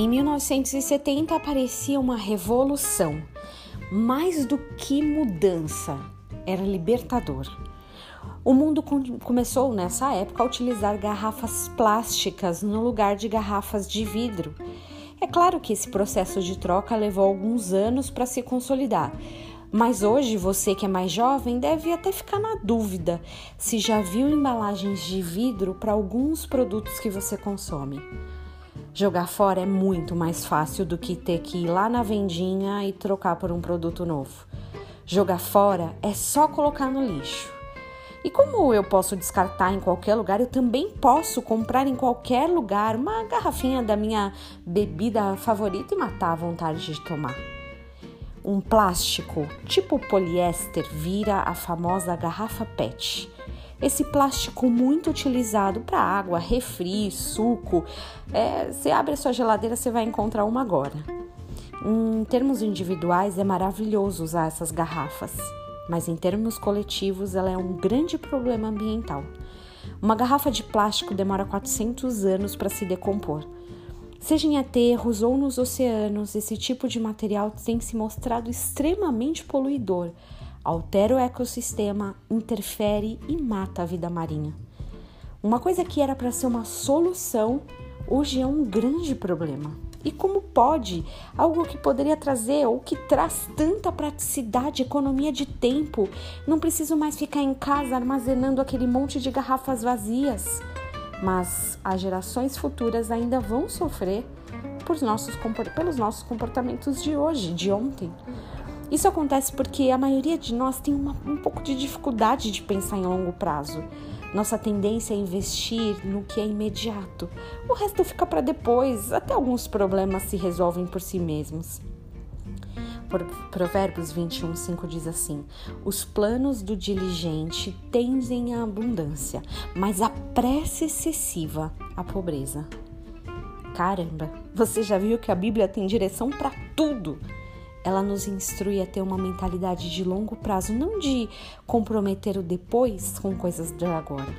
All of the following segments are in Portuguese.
Em 1970 aparecia uma revolução. Mais do que mudança, era libertador. O mundo começou nessa época a utilizar garrafas plásticas no lugar de garrafas de vidro. É claro que esse processo de troca levou alguns anos para se consolidar, mas hoje você que é mais jovem deve até ficar na dúvida se já viu embalagens de vidro para alguns produtos que você consome. Jogar fora é muito mais fácil do que ter que ir lá na vendinha e trocar por um produto novo. Jogar fora é só colocar no lixo. E como eu posso descartar em qualquer lugar, eu também posso comprar em qualquer lugar uma garrafinha da minha bebida favorita e matar a vontade de tomar. Um plástico tipo poliéster vira a famosa garrafa PET. Esse plástico muito utilizado para água, refri, suco. É, você abre a sua geladeira, você vai encontrar uma agora. Em termos individuais, é maravilhoso usar essas garrafas mas em termos coletivos ela é um grande problema ambiental. Uma garrafa de plástico demora 400 anos para se decompor. Seja em aterros ou nos oceanos, esse tipo de material tem se mostrado extremamente poluidor, altera o ecossistema, interfere e mata a vida marinha. Uma coisa que era para ser uma solução, hoje é um grande problema. E como pode algo que poderia trazer ou que traz tanta praticidade, economia de tempo, não preciso mais ficar em casa armazenando aquele monte de garrafas vazias? Mas as gerações futuras ainda vão sofrer por nossos, pelos nossos comportamentos de hoje, de ontem. Isso acontece porque a maioria de nós tem uma, um pouco de dificuldade de pensar em longo prazo. Nossa tendência é investir no que é imediato. O resto fica para depois, até alguns problemas se resolvem por si mesmos. Provérbios 21, 5 diz assim: Os planos do diligente tendem à abundância, mas a pressa excessiva à pobreza. Caramba, você já viu que a Bíblia tem direção para tudo? Ela nos instrui a ter uma mentalidade de longo prazo, não de comprometer o depois com coisas de agora.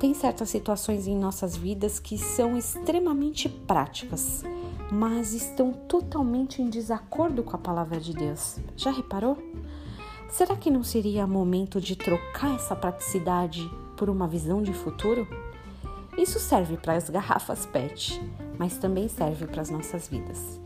Tem certas situações em nossas vidas que são extremamente práticas, mas estão totalmente em desacordo com a palavra de Deus. Já reparou? Será que não seria momento de trocar essa praticidade por uma visão de futuro? Isso serve para as garrafas PET, mas também serve para as nossas vidas.